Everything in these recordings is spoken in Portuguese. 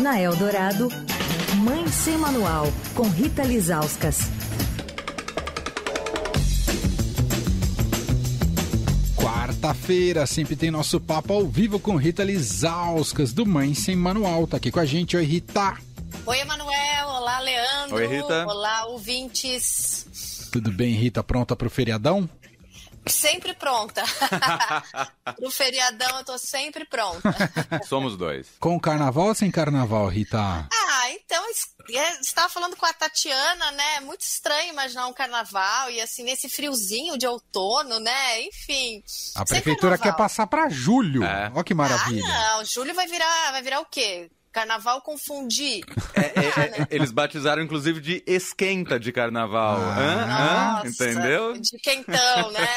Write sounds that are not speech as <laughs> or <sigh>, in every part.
Na Eldorado, Mãe Sem Manual, com Rita Lizauskas. Quarta-feira, sempre tem nosso papo ao vivo com Rita Lizauskas, do Mãe Sem Manual. Tá aqui com a gente, oi Rita. Oi, Emanuel. Olá, Leandro. Oi, Rita. Olá, ouvintes. Tudo bem, Rita? Pronta pro feriadão? Sempre pronta. <laughs> Pro feriadão eu tô sempre pronta. Somos dois. Com o carnaval ou sem carnaval, Rita? Ah, então é, você estava falando com a Tatiana, né? É muito estranho imaginar um carnaval e assim, nesse friozinho de outono, né? Enfim. A prefeitura quer passar para julho. É. Olha que maravilha. Ah, não. Julho vai virar, vai virar o quê? Carnaval confundir. É, é, é, eles batizaram, inclusive, de esquenta de carnaval. Ah. Hã? Hã? Nossa, Entendeu? De quentão, né?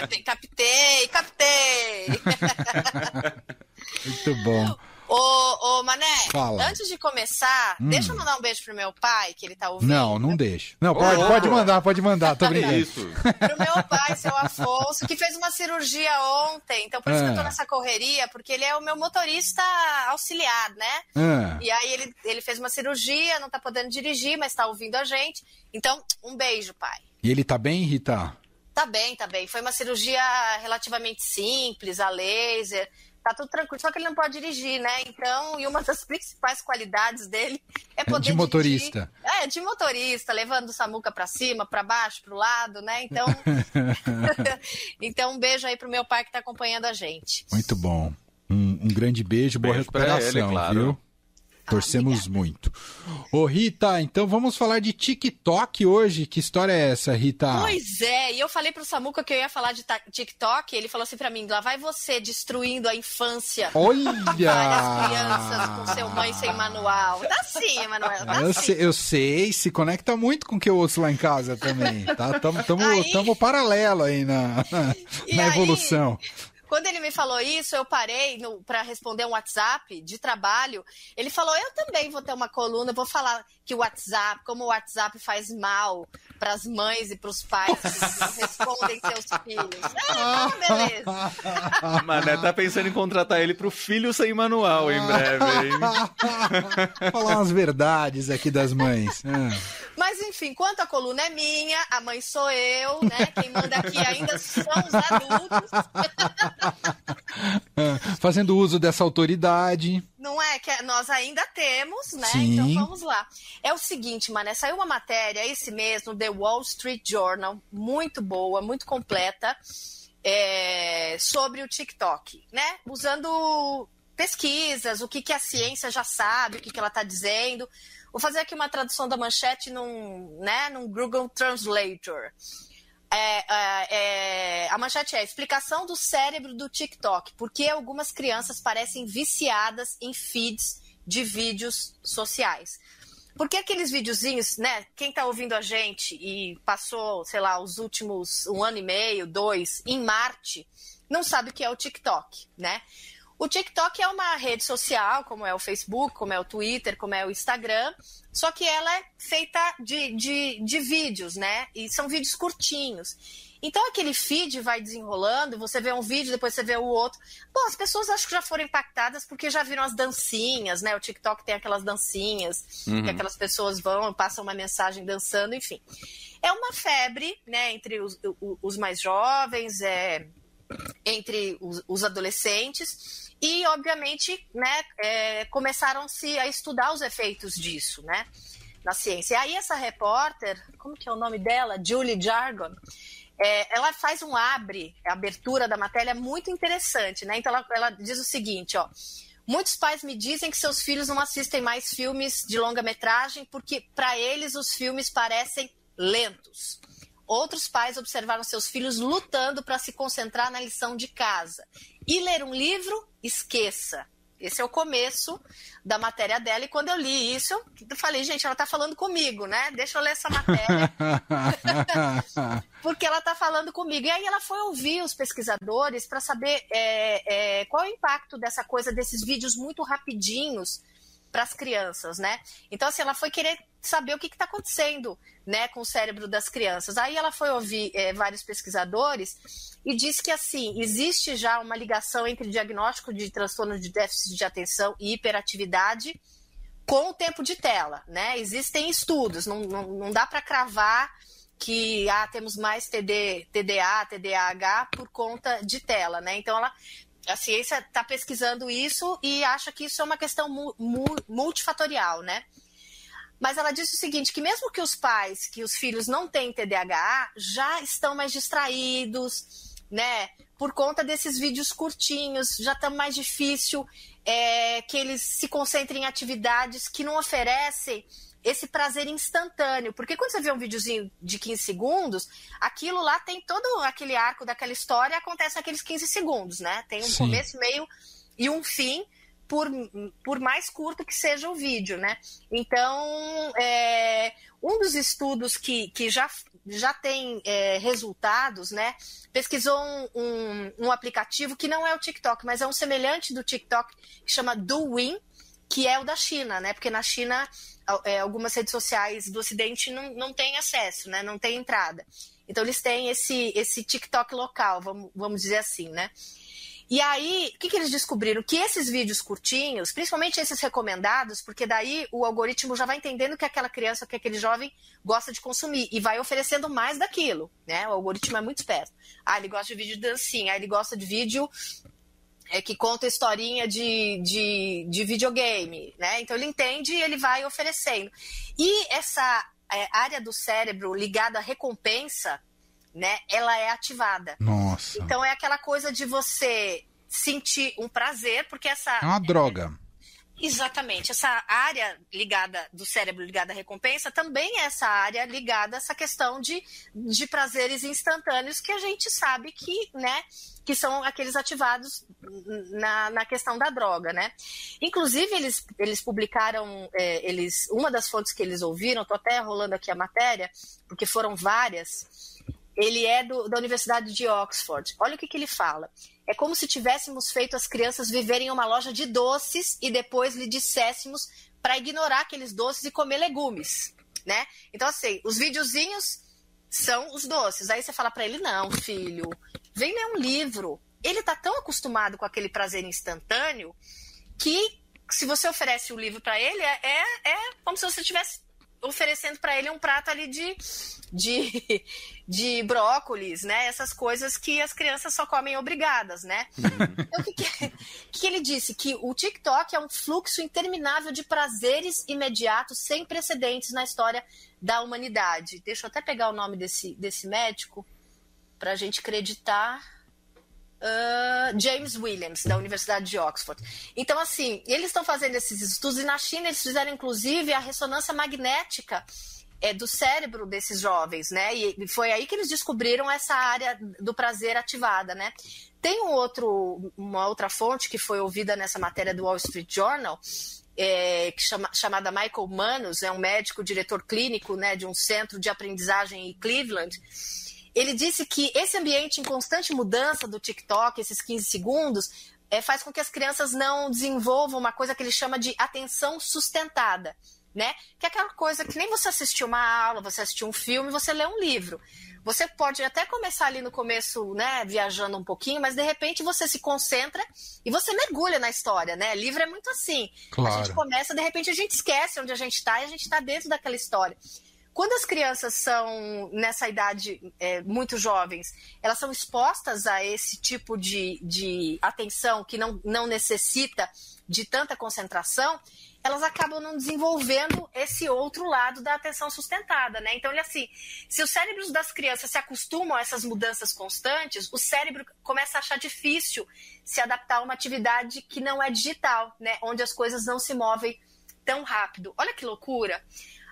É, captei, captei. <laughs> Muito bom. Ô, ô, Mané, Fala. antes de começar, Hum. deixa eu mandar um beijo pro meu pai, que ele tá ouvindo. Não, não deixa. Não, pode, Ô, pode mandar, pode mandar, tô <laughs> brincando. isso? Pro meu pai, seu Afonso, que fez uma cirurgia ontem. Então, por isso que eu tô Ah. nessa correria, porque ele é o meu motorista auxiliar, né? Ah, E aí ele, ele fez uma cirurgia, não tá podendo dirigir, mas tá ouvindo a gente. Então, um beijo, pai. e ele tá bem, Rita? Tá bem, tá bem. Foi uma cirurgia relativamente simples, a laser. Tá tudo tranquilo, só que ele não pode dirigir, né? Então, e uma das <laughs> principais qualidades dele é poder de motorista. dirigir. É, de motorista, levando o Samuca pra cima, pra baixo, pro lado, né? Então, <laughs> então um beijo aí pro meu pai que tá acompanhando a gente. Muito bom. Um, um grande beijo, boa Beijo recuperação, ele, claro. viu? Torcemos muito. Ô, Rita, então vamos falar de TikTok hoje. Que história é essa, Rita? Pois é, e eu falei pro Samuca que eu ia falar de TikTok, ele falou assim pra mim, lá vai você destruindo a infância Olha! <laughs> várias crianças com seu mãe sem manual. Tá sim, Emanuel, tá Eu sim. sei, eu sei, se conecta muito com o que eu ouço lá em casa também, tá? Tamo, tamo, Aí- tamo paralelo aí na, <laughs> na aí- evolução. Quando ele me falou isso, eu parei para responder um WhatsApp de trabalho. Ele falou: Eu também vou ter uma coluna, vou falar que o WhatsApp, como o WhatsApp faz mal para as mães e para os pais que <laughs> respondem seus filhos. Ah, então beleza. <laughs> Mané tá pensando em contratar ele pro filho sem manual em breve, hein? <laughs> Falar umas verdades aqui das mães. Ah. Enfim, quanto a coluna é minha, a mãe sou eu, né? Quem manda aqui ainda são os adultos. <laughs> Ah, Fazendo uso dessa autoridade. Não é que nós ainda temos, né? Sim. Então vamos lá. É o seguinte, Mané, saiu uma matéria esse mês no The Wall Street Journal, muito boa, muito completa, é, sobre o TikTok, né? Usando pesquisas, o que, que a ciência já sabe, o que, que ela está dizendo. Vou fazer aqui uma tradução da manchete num, né, num Google Translator. É, é, é, a manchete é explicação do cérebro do TikTok. Por que algumas crianças parecem viciadas em feeds de vídeos sociais? Porque aqueles videozinhos, né? Quem tá ouvindo a gente e passou, sei lá, os últimos um ano e meio, dois, em Marte, não sabe o que é o TikTok, né? O TikTok é uma rede social, como é o Facebook, como é o Twitter, como é o Instagram, só que ela é feita de, de, de vídeos, né? E são vídeos curtinhos. Então aquele feed vai desenrolando, você vê um vídeo, depois você vê o outro. Bom, as pessoas acho que já foram impactadas porque já viram as dancinhas, né? O TikTok tem aquelas dancinhas, que aquelas pessoas vão, passam uma mensagem dançando, enfim. É uma febre, né, entre os, os mais jovens, é, entre os, os adolescentes e, obviamente, né, é, começaram-se a estudar os efeitos disso, né, na ciência. E aí essa repórter, como que é o nome dela? Julie Jargon, é, ela faz um abre, a abertura da matéria muito interessante, né? Então ela, ela diz o seguinte, ó. Muitos pais me dizem que seus filhos não assistem mais filmes de longa-metragem porque para eles os filmes parecem lentos. Outros pais observaram seus filhos lutando para se concentrar na lição de casa. E ler um livro, esqueça. Esse é o começo da matéria dela. E quando eu li isso, eu falei, gente, ela está falando comigo, né? Deixa eu ler essa matéria <laughs> porque ela está falando comigo. E aí ela foi ouvir os pesquisadores para saber é, é, qual é o impacto dessa coisa, desses vídeos muito rapidinhos para as crianças, né? Então, assim, ela foi querer saber o que está acontecendo né, com o cérebro das crianças. Aí ela foi ouvir é, vários pesquisadores e disse que assim existe já uma ligação entre diagnóstico de transtorno de déficit de atenção e hiperatividade com o tempo de tela, né? Existem estudos, não, não, não dá para cravar que ah, temos mais TD, TDA, TDAH por conta de tela, né? Então ela a ciência está pesquisando isso e acha que isso é uma questão mu mu multifatorial, né? Mas ela disse o seguinte, que mesmo que os pais, que os filhos não têm TDAH, já estão mais distraídos, né? Por conta desses vídeos curtinhos, já está mais difícil é, que eles se concentrem em atividades que não oferecem esse prazer instantâneo. Porque quando você vê um videozinho de 15 segundos, aquilo lá tem todo aquele arco daquela história acontece naqueles 15 segundos, né? Tem um Sim. começo, meio e um fim. Por, por mais curto que seja o vídeo, né? Então, é, um dos estudos que, que já, já tem é, resultados, né? Pesquisou um, um, um, aplicativo que não é o TikTok, mas é um semelhante do TikTok, que chama Douyin, que é o da China, né? Porque na China é, algumas redes sociais do Ocidente não, não têm acesso, né? Não tem entrada. Então eles têm esse, esse TikTok local, vamos, vamos dizer assim, né? E aí, o que, que eles descobriram? Que esses vídeos curtinhos, principalmente esses recomendados, porque daí o algoritmo já vai entendendo que aquela criança, que aquele jovem gosta de consumir e vai oferecendo mais daquilo, né? O algoritmo é muito esperto. Ah, ele gosta de vídeo de dancinha, ah, ele gosta de vídeo é, que conta historinha de, de, de videogame, né? Então ele entende e ele vai oferecendo. E essa é, área do cérebro ligada à recompensa, né? Ela é ativada. Nossa. Então é aquela coisa de você sentir um prazer, porque essa. É uma droga. Exatamente. Essa área ligada do cérebro ligada à recompensa também é essa área ligada a essa questão de, de prazeres instantâneos que a gente sabe que, né, que são aqueles ativados na, na questão da droga, né? Inclusive, eles, eles publicaram, é, eles, uma das fontes que eles ouviram, estou até rolando aqui a matéria, porque foram várias, ele é do, da Universidade de Oxford. Olha o que, que ele fala. É como se tivéssemos feito as crianças viverem em uma loja de doces e depois lhe disséssemos para ignorar aqueles doces e comer legumes, né? Então, assim, os videozinhos são os doces. Aí você fala para ele: não, filho, vem ler um livro. Ele está tão acostumado com aquele prazer instantâneo que se você oferece o livro para ele, é, é, é como se você estivesse oferecendo para ele um prato ali de, de, <laughs> de brócolis, né? Essas coisas que as crianças só comem obrigadas, né? Uhum. Então, o que, que, que, ele disse? Que o TikTok é um fluxo interminável de prazeres imediatos sem precedentes na história da humanidade. Deixa eu até pegar o nome desse, desse médico para a gente acreditar. Uh, James Williams, da Universidade de Oxford. Então, assim, eles estão fazendo esses estudos, e na China eles fizeram, inclusive, a ressonância magnética é, do cérebro desses jovens, né? E foi aí que eles descobriram essa área do prazer ativada, né? Tem um outro, uma outra fonte que foi ouvida nessa matéria do Wall Street Journal, é, que chama, chamada Michael Manus, é um médico, diretor clínico né, de um centro de aprendizagem em Cleveland, ele disse que esse ambiente em constante mudança do TikTok, esses 15 segundos, é, faz com que as crianças não desenvolvam uma coisa que ele chama de atenção sustentada. Né? Que é aquela coisa que nem você assistir uma aula, você assistir um filme, você lê um livro. Você pode até começar ali no começo, né, viajando um pouquinho, mas de repente você se concentra e você mergulha na história, né? Livro é muito assim. Claro. A gente começa, de repente a gente esquece onde a gente está e a gente está dentro daquela história. Quando as crianças são nessa idade é, muito jovens, elas são expostas a esse tipo de, de atenção que não, não necessita de tanta concentração, elas acabam não desenvolvendo esse outro lado da atenção sustentada, né? Então, ele assim, se os cérebros das crianças se acostumam a essas mudanças constantes, o cérebro começa a achar difícil se adaptar a uma atividade que não é digital, né? Onde as coisas não se movem tão rápido. Olha que loucura!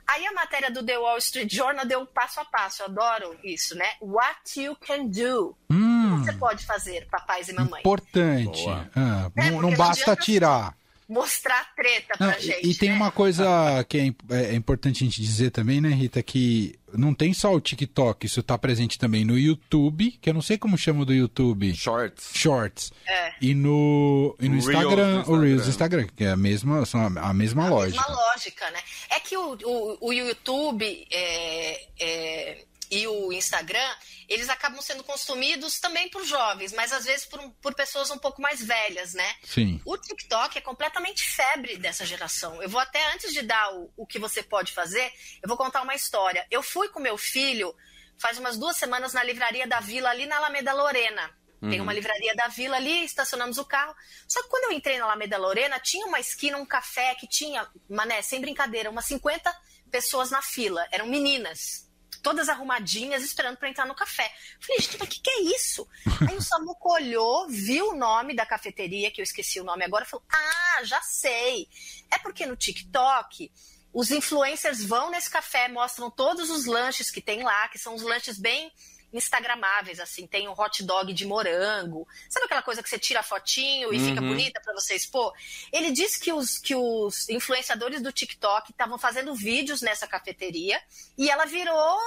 Aí a matéria do The Wall Street Journal deu um passo a passo, eu adoro isso, né? What you can do. Hum, o que você pode fazer, papais e mamães? Importante. Ah, não, não basta adianta... tirar. Mostrar treta pra Não, gente. e, e tem né? uma coisa que é, im- é importante a gente dizer também, né, Rita, que não tem só o TikTok, isso tá presente também no YouTube, que eu não sei como chama do YouTube. Shorts. Shorts. É. E no, e no Reels Instagram, do o Reels Instagram. Instagram, que é a mesma, são a, a mesma a lógica. mesma lógica, né? É que o, o, o YouTube é, é, e o Instagram, eles acabam sendo consumidos também por jovens, mas às vezes por, por pessoas um pouco mais velhas, né? Sim. O TikTok é completamente febre dessa geração. Eu vou até, antes de dar o, o que você pode fazer, eu vou contar uma história. Eu fui com meu filho faz umas duas semanas na livraria da Vila, ali na Alameda Lorena. Tem uma livraria da Vila ali, estacionamos o carro. Só que quando eu entrei na Alameda Lorena, tinha uma esquina, um café que tinha, mané, sem brincadeira, umas 50 pessoas na fila. Eram meninas todas arrumadinhas, esperando para entrar no café. Falei, gente, mas o que, que é isso? <laughs> Aí o Samuco olhou, viu o nome da cafeteria, que eu esqueci o nome agora, falou: Ah, já sei. É porque no TikTok. Os influencers vão nesse café, mostram todos os lanches que tem lá, que são os lanches bem instagramáveis, assim, tem um hot dog de morango. Sabe aquela coisa que você tira a fotinho e fica Uhum. bonita para você expor? Ele disse que os, que os influenciadores do TikTok estavam fazendo vídeos nessa cafeteria e ela virou,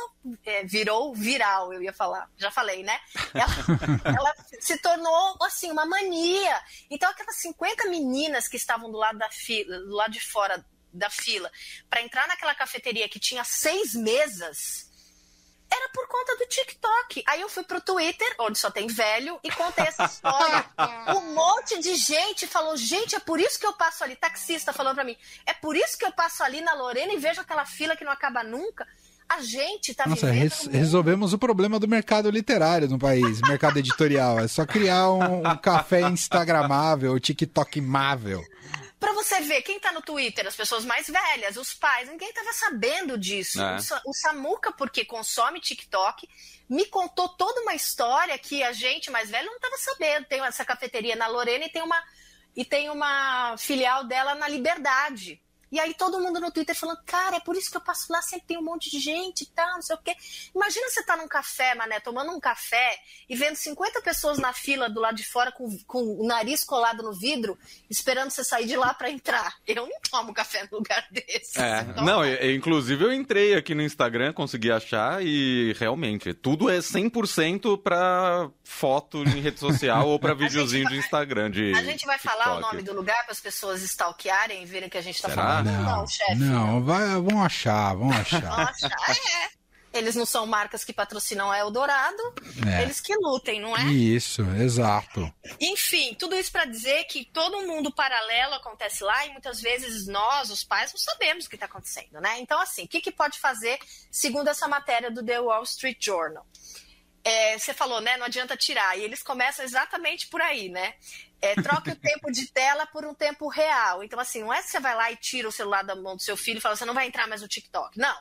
é, virou viral, eu ia falar, já falei, né? <laughs> Ela, ela se tornou, assim, uma mania. Então aquelas 50 meninas que estavam do lado da fila, do lado de fora da fila, para entrar naquela cafeteria que tinha seis mesas, era por conta do TikTok. Aí eu fui pro Twitter, onde só tem velho, e contei essa história. <laughs> um monte de gente falou: gente, é por isso que eu passo ali. Taxista falando pra mim: é por isso que eu passo ali na Lorena e vejo aquela fila que não acaba nunca. A gente tá Nossa, res- resolvemos o problema do mercado literário no país, mercado editorial. É só criar um, um café instagramável, TikTokmável. Pra você ver, quem tá no Twitter? As pessoas mais velhas, os pais, ninguém tava sabendo disso. É. O, Sa- o Samuca, porque consome TikTok, me contou toda uma história que a gente mais velha não tava sabendo. Tem essa cafeteria na Lorena e tem uma, e tem uma filial dela na Liberdade. E aí todo mundo no Twitter falando, cara, é por isso que eu passo lá, sempre tem um monte de gente e tal, não sei o quê. Imagina você tá num café, mané, tomando um café e vendo 50 pessoas na fila do lado de fora com, com o nariz colado no vidro, esperando você sair de lá pra entrar. Eu não tomo café num lugar <laughs> desse. É, não, e- e, inclusive eu entrei aqui no Instagram, consegui achar e realmente, tudo é 100% pra foto em rede social ou pra <laughs> videozinho vai- de Instagram, de A gente vai falar o TikTok. nome do lugar para as pessoas stalkearem e verem que a gente tá Será? falando. Não, chefe. não, vai, vão achar, vão achar. Nossa, é. Eles não são marcas que patrocinam a Eldorado, É. eles que lutem, não é? Isso, exato. Enfim, tudo isso para dizer que todo mundo paralelo acontece lá e muitas vezes nós, os pais, não sabemos o que está acontecendo, né? Então, assim, o que, que pode fazer segundo essa matéria do The Wall Street Journal? É, você falou, né? Não adianta tirar. E eles começam exatamente por aí, né? É, troque o <laughs> tempo de tela por um tempo real. Então, assim, não é que você vai lá e tira o celular da mão do seu filho e fala, você não vai entrar mais no TikTok. Não.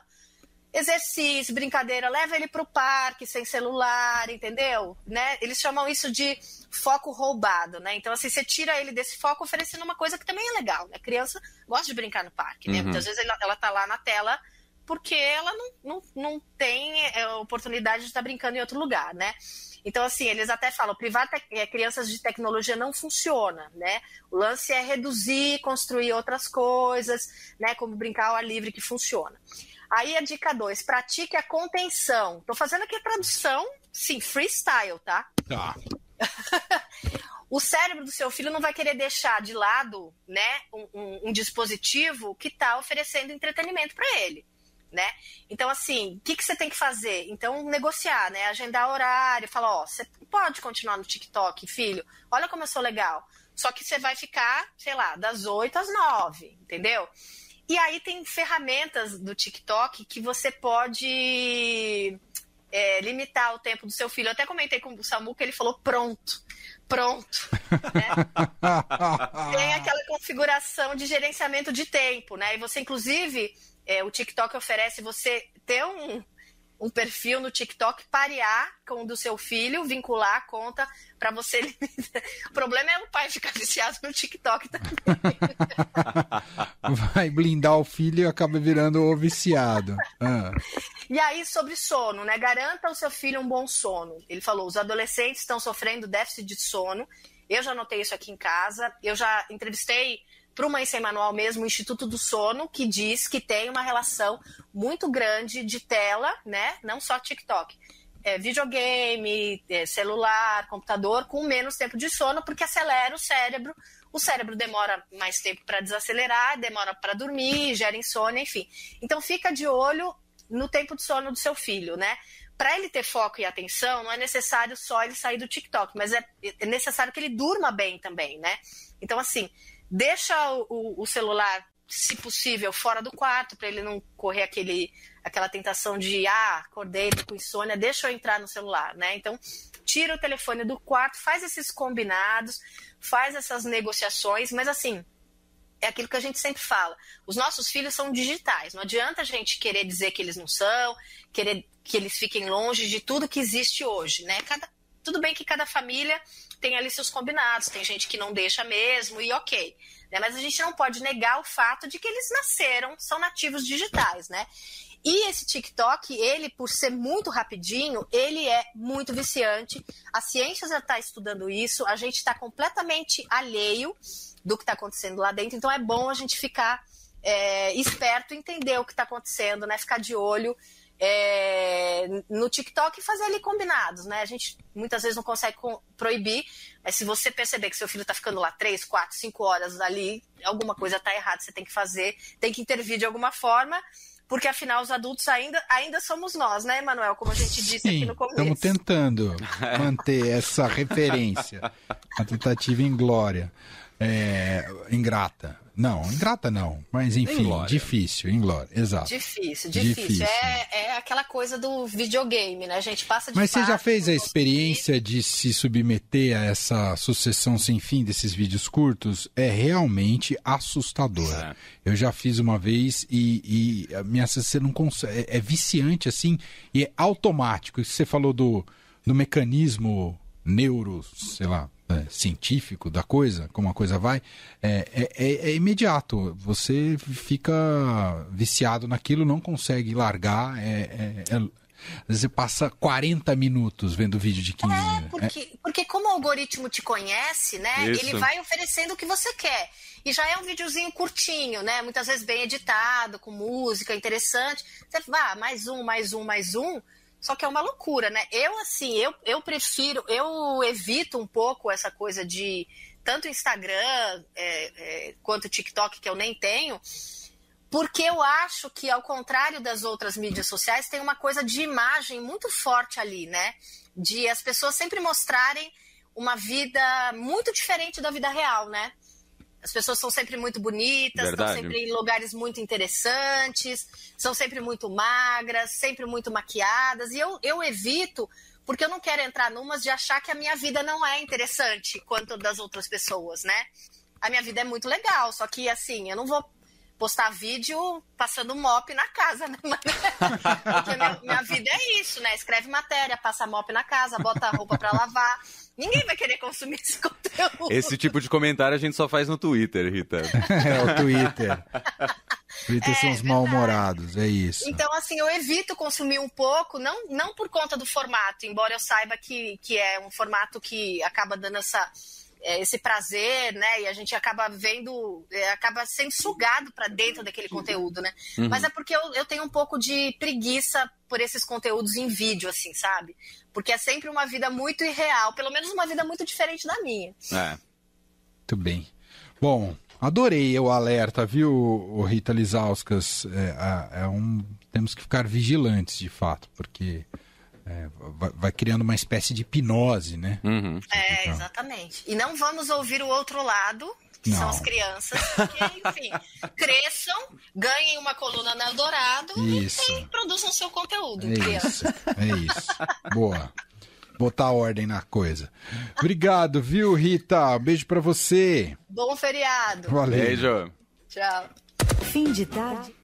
Exercício, brincadeira, leva ele pro parque sem celular, entendeu? Né? Eles chamam isso de foco roubado, né? Então, assim, você tira ele desse foco oferecendo uma coisa que também é legal, né? Criança gosta de brincar no parque, né? Uhum. Muitas vezes ela, ela tá lá na tela porque ela não, não, não tem é, oportunidade de estar brincando em outro lugar, né? Então, assim, eles até falam, privar é, crianças de tecnologia não funciona, né? O lance é reduzir, construir outras coisas, né? Como brincar ao ar livre que funciona. Aí a dica 2, pratique a contenção. Tô fazendo aqui a tradução, sim, freestyle, tá? Tá. <laughs> o cérebro do seu filho não vai querer deixar de lado né, um, um- um dispositivo que está oferecendo entretenimento para ele. Né? Então, assim, o que, que você tem que fazer? Então, negociar, né? Agendar horário, falar, ó, você pode continuar no TikTok, filho. Olha como eu sou legal. Só que você vai ficar, sei lá, das 8 às 9, entendeu? E aí tem ferramentas do TikTok que você pode é, limitar o tempo do seu filho. Eu até comentei com o Samu que ele falou pronto. Pronto. né? <laughs> Tem aquela configuração de gerenciamento de tempo, né? E você, inclusive, é, o TikTok oferece você ter um, um perfil no TikTok, parear com o do seu filho, vincular a conta para você. o problema é o pai ficar viciado no TikTok também. <laughs> Vai blindar o filho e acaba virando o viciado. Ah, E aí, sobre sono, né? Garanta ao seu filho um bom sono. Ele falou: os adolescentes estão sofrendo déficit de sono. Eu já notei isso aqui em casa. Eu já entrevistei para Sem Manual mesmo, o Instituto do Sono, que diz que tem uma relação muito grande de tela, né? Não só TikTok. É, videogame, é, celular, computador, com menos tempo de sono, porque acelera o cérebro. O cérebro demora mais tempo para desacelerar, demora para dormir, gera insônia, enfim. Então fica de olho no tempo de sono do seu filho, né? Para ele ter foco e atenção, não é necessário só ele sair do TikTok, mas é, é necessário que ele durma bem também, né? Então, assim, deixa o, o celular, se possível, fora do quarto, para ele não correr aquele, aquela tentação de, ah, acordei, tô com insônia, deixa eu entrar no celular, né? Então, tira o telefone do quarto, faz esses combinados, faz essas negociações, mas assim, é aquilo que a gente sempre fala. Os nossos filhos são digitais. Não adianta a gente querer dizer que eles não são, querer que eles fiquem longe de tudo que existe hoje, né? Cada, tudo bem que cada família tem ali seus combinados, tem gente que não deixa mesmo, e ok. Né? Mas a gente não pode negar o fato de que eles nasceram, são nativos digitais, né? E esse TikTok, ele, por ser muito rapidinho, ele é muito viciante. A ciência já está estudando isso, a gente está completamente alheio do que está acontecendo lá dentro, então é bom a gente ficar é, esperto, entender o que está acontecendo, né? Ficar de olho é, no TikTok e fazer ali combinados, né? A gente muitas vezes não consegue proibir, mas se você perceber que seu filho está ficando lá três, quatro, cinco horas ali, alguma coisa está errada, você tem que fazer, tem que intervir de alguma forma, porque afinal os adultos ainda, ainda somos nós, né, Manuel? Como a gente disse Sim, aqui no começo. Estamos tentando <laughs> manter essa referência, a tentativa em glória, é, ingrata. Não, ingrata não. Mas enfim, inglória. difícil, inglória, exato. Difícil, difícil. difícil. É, é aquela coisa do videogame, né? A gente passa de Mas você já fez a experiência de se submeter a essa sucessão sem fim desses vídeos curtos? É realmente assustador. É. Eu já fiz uma vez e, e a minha você não consegue. É, é viciante assim e é automático. Você falou do, do mecanismo neuro, sei lá, é, científico da coisa, como a coisa vai, é, é, é, é, imediato. Você fica viciado naquilo, não consegue largar. É, é, é você passa 40 minutos vendo vídeo de 15 minutos. Porque, porque como o algoritmo te conhece, né? Isso. Ele vai oferecendo o que você quer. E já é um videozinho curtinho, né? Muitas vezes bem editado, com música interessante. Você vai, ah, mais um, mais um, mais um. Só que é uma loucura, né? Eu, assim, eu, eu prefiro, eu evito um pouco essa coisa de tanto Instagram é, é, quanto TikTok, que eu nem tenho, porque eu acho que, ao contrário das outras mídias sociais, tem uma coisa de imagem muito forte ali, né? De as pessoas sempre mostrarem uma vida muito diferente da vida real, né? As pessoas são sempre muito bonitas, Verdade. estão sempre em lugares muito interessantes, são sempre muito magras, sempre muito maquiadas. E eu, eu evito, porque eu não quero entrar numas de achar que a minha vida não é interessante quanto das outras pessoas, né? A minha vida é muito legal, só que assim, eu não vou postar vídeo passando mop na casa, né? <laughs> Porque minha, minha, vida é isso, né? Escreve matéria, passa mop na casa, bota a roupa para lavar. Ninguém vai querer consumir esse <laughs> conteúdo. Esse tipo de comentário a gente só faz no Twitter, Rita. <laughs> é, o Twitter. <laughs> Twitter é, são os mal-humorados, é isso. Então, assim, eu evito consumir um pouco, não, não por conta do formato, embora eu saiba que, que é um formato que acaba dando essa é, esse prazer, né? E a gente acaba vendo, é, acaba sendo sugado para dentro daquele conteúdo, né? Uhum. Mas é porque eu, eu tenho um pouco de preguiça por esses conteúdos em vídeo, assim, sabe? Porque é sempre uma vida muito irreal, pelo menos uma vida muito diferente da minha. É. Muito bem. Bom, adorei o alerta, viu, Rita Lizauskas? É, é um, temos que ficar vigilantes, de fato, porque é, vai, vai, criando uma espécie de hipnose, né? Uhum. É, exatamente. E não vamos ouvir o outro lado, que não. são as crianças, porque, enfim, <laughs> cresçam, ganhem uma coluna na Eldorado isso. e, produzam seu conteúdo. É isso, é isso. Boa. Botar ordem na coisa. Obrigado, viu, Rita? Beijo para você. Bom feriado. Valeu. Beijo. Tchau. Fim de tarde.